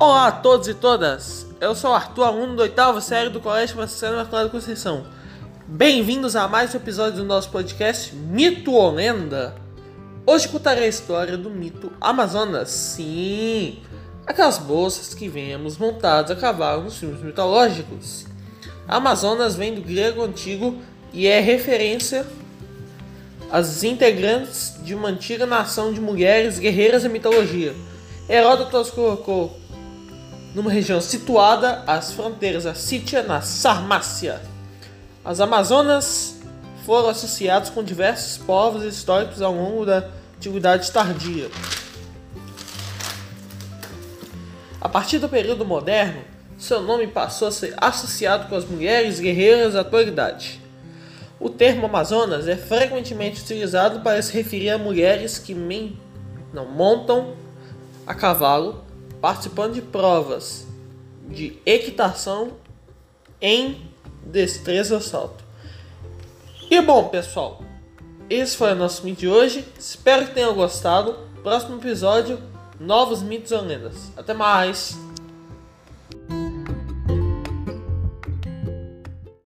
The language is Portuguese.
Olá a todos e todas, eu sou Arthur, aluno do oitavo série do Colégio Franciscano Imaculado Conceição. Bem-vindos a mais um episódio do nosso podcast Mito ou Lenda. Hoje contarei a história do mito Amazonas. Sim, aquelas bolsas que vemos montadas a cavalo nos filmes mitológicos. Amazonas vem do grego antigo e é referência às integrantes de uma antiga nação de mulheres guerreiras da mitologia. Heródoto as colocou numa região situada às fronteiras da Sítia, na Sarmácia. As Amazonas foram associadas com diversos povos históricos ao longo da Antiguidade Tardia. A partir do período moderno, seu nome passou a ser associado com as mulheres guerreiras da atualidade. O termo Amazonas é frequentemente utilizado para se referir a mulheres que não montam a cavalo, participando de provas de equitação em destreza salto. E bom, pessoal, esse foi o nosso vídeo de hoje. Espero que tenham gostado. Próximo episódio, novos mitos e lendas. Até mais!